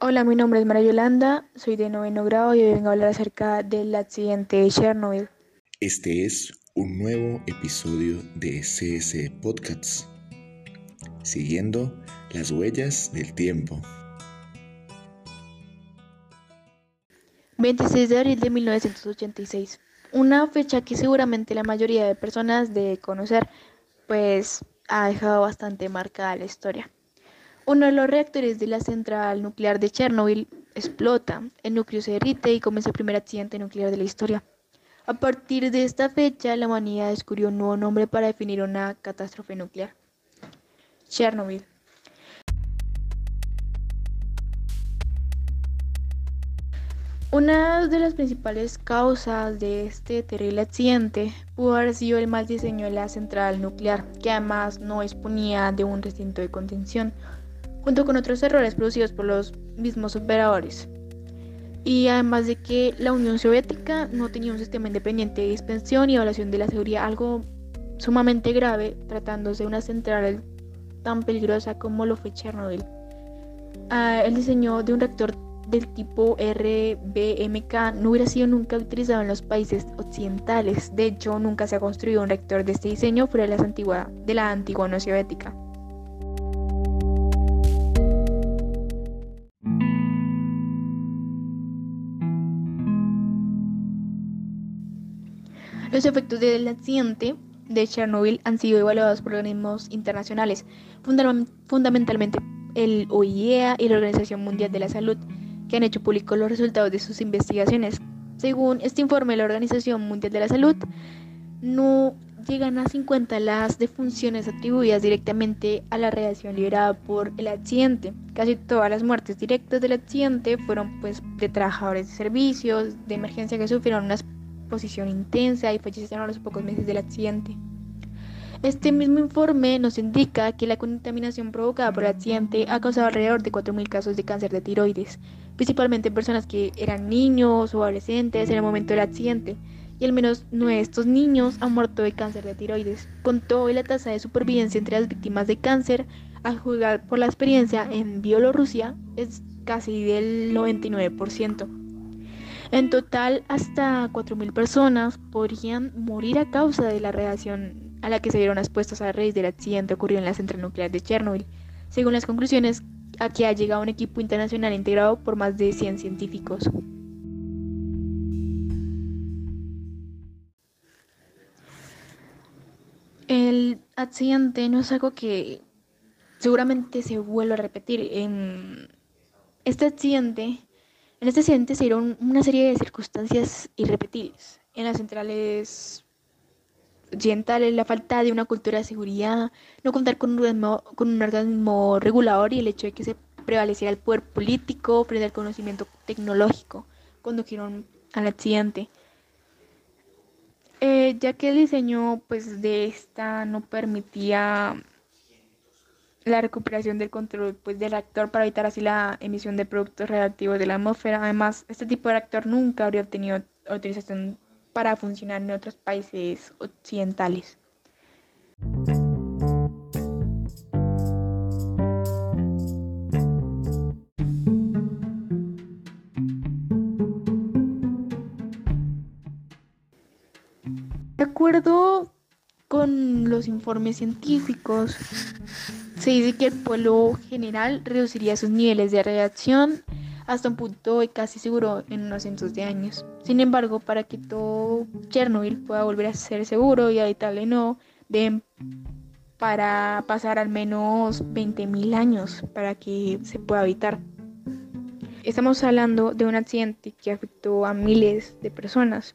Hola, mi nombre es María Yolanda, soy de noveno grado y hoy vengo a hablar acerca del accidente de Chernobyl. Este es un nuevo episodio de CS Podcasts, siguiendo las huellas del tiempo. 26 de abril de 1986, una fecha que seguramente la mayoría de personas debe conocer, pues ha dejado bastante marcada la historia. Uno de los reactores de la central nuclear de Chernobyl explota, el núcleo se derrite y comienza el primer accidente nuclear de la historia. A partir de esta fecha, la humanidad descubrió un nuevo nombre para definir una catástrofe nuclear. Chernobyl. Una de las principales causas de este terrible accidente pudo haber sido el mal diseño de la central nuclear, que además no disponía de un recinto de contención, junto con otros errores producidos por los mismos operadores. Y además de que la Unión Soviética no tenía un sistema independiente de dispensión y evaluación de la seguridad, algo sumamente grave tratándose de una central tan peligrosa como lo fue Chernobyl. Ah, el diseño de un reactor del tipo RBMK no hubiera sido nunca utilizado en los países occidentales. De hecho, nunca se ha construido un reactor de este diseño fuera de, las antigua, de la antigua Unión Soviética. Los efectos del accidente de Chernobyl han sido evaluados por organismos internacionales, fundamentalmente el OIEA y la Organización Mundial de la Salud, que han hecho públicos los resultados de sus investigaciones. Según este informe la Organización Mundial de la Salud, no llegan a 50 las defunciones atribuidas directamente a la radiación liberada por el accidente. Casi todas las muertes directas del accidente fueron pues de trabajadores de servicios, de emergencia que sufrieron unas posición intensa y fallecieron a los pocos meses del accidente. Este mismo informe nos indica que la contaminación provocada por el accidente ha causado alrededor de 4.000 casos de cáncer de tiroides, principalmente en personas que eran niños o adolescentes en el momento del accidente, y al menos 9 de estos niños han muerto de cáncer de tiroides, con todo la tasa de supervivencia entre las víctimas de cáncer, a juzgar por la experiencia en Bielorrusia, es casi del 99%. En total, hasta 4.000 personas podrían morir a causa de la radiación a la que se vieron expuestos a raíz del accidente ocurrido en la central nuclear de Chernobyl, según las conclusiones a que ha llegado un equipo internacional integrado por más de 100 científicos. El accidente no es algo que seguramente se vuelva a repetir. En este accidente en este accidente se dieron una serie de circunstancias irrepetibles. En las centrales occidentales, la falta de una cultura de seguridad, no contar con un, organismo, con un organismo regulador y el hecho de que se prevaleciera el poder político frente al conocimiento tecnológico condujeron al accidente. Eh, ya que el diseño pues, de esta no permitía la recuperación del control pues, del reactor para evitar así la emisión de productos reactivos de la atmósfera. Además, este tipo de reactor nunca habría obtenido autorización para funcionar en otros países occidentales. De acuerdo con los informes científicos, se dice que el pueblo general reduciría sus niveles de radiación hasta un punto casi seguro en unos cientos de años. Sin embargo, para que todo Chernobyl pueda volver a ser seguro y habitable no, deben para pasar al menos 20.000 años para que se pueda habitar. Estamos hablando de un accidente que afectó a miles de personas.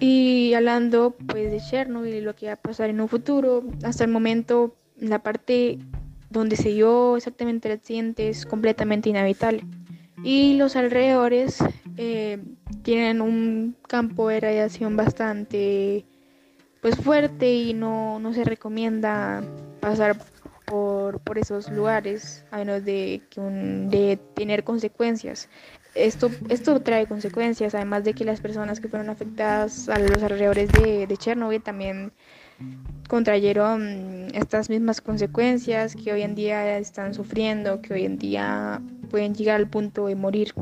Y hablando pues de Chernobyl y lo que va a pasar en un futuro, hasta el momento la parte donde se dio exactamente el accidente es completamente inhabitable. Y los alrededores eh, tienen un campo de radiación bastante pues fuerte y no, se recomienda pasar por, esos lugares a menos de, que de tener consecuencias. Esto, esto trae consecuencias, además de que las personas que fueron afectadas a los alrededores de, de Chernobyl también contrayeron estas mismas consecuencias que hoy en día están sufriendo, que hoy en día pueden llegar al punto de morir.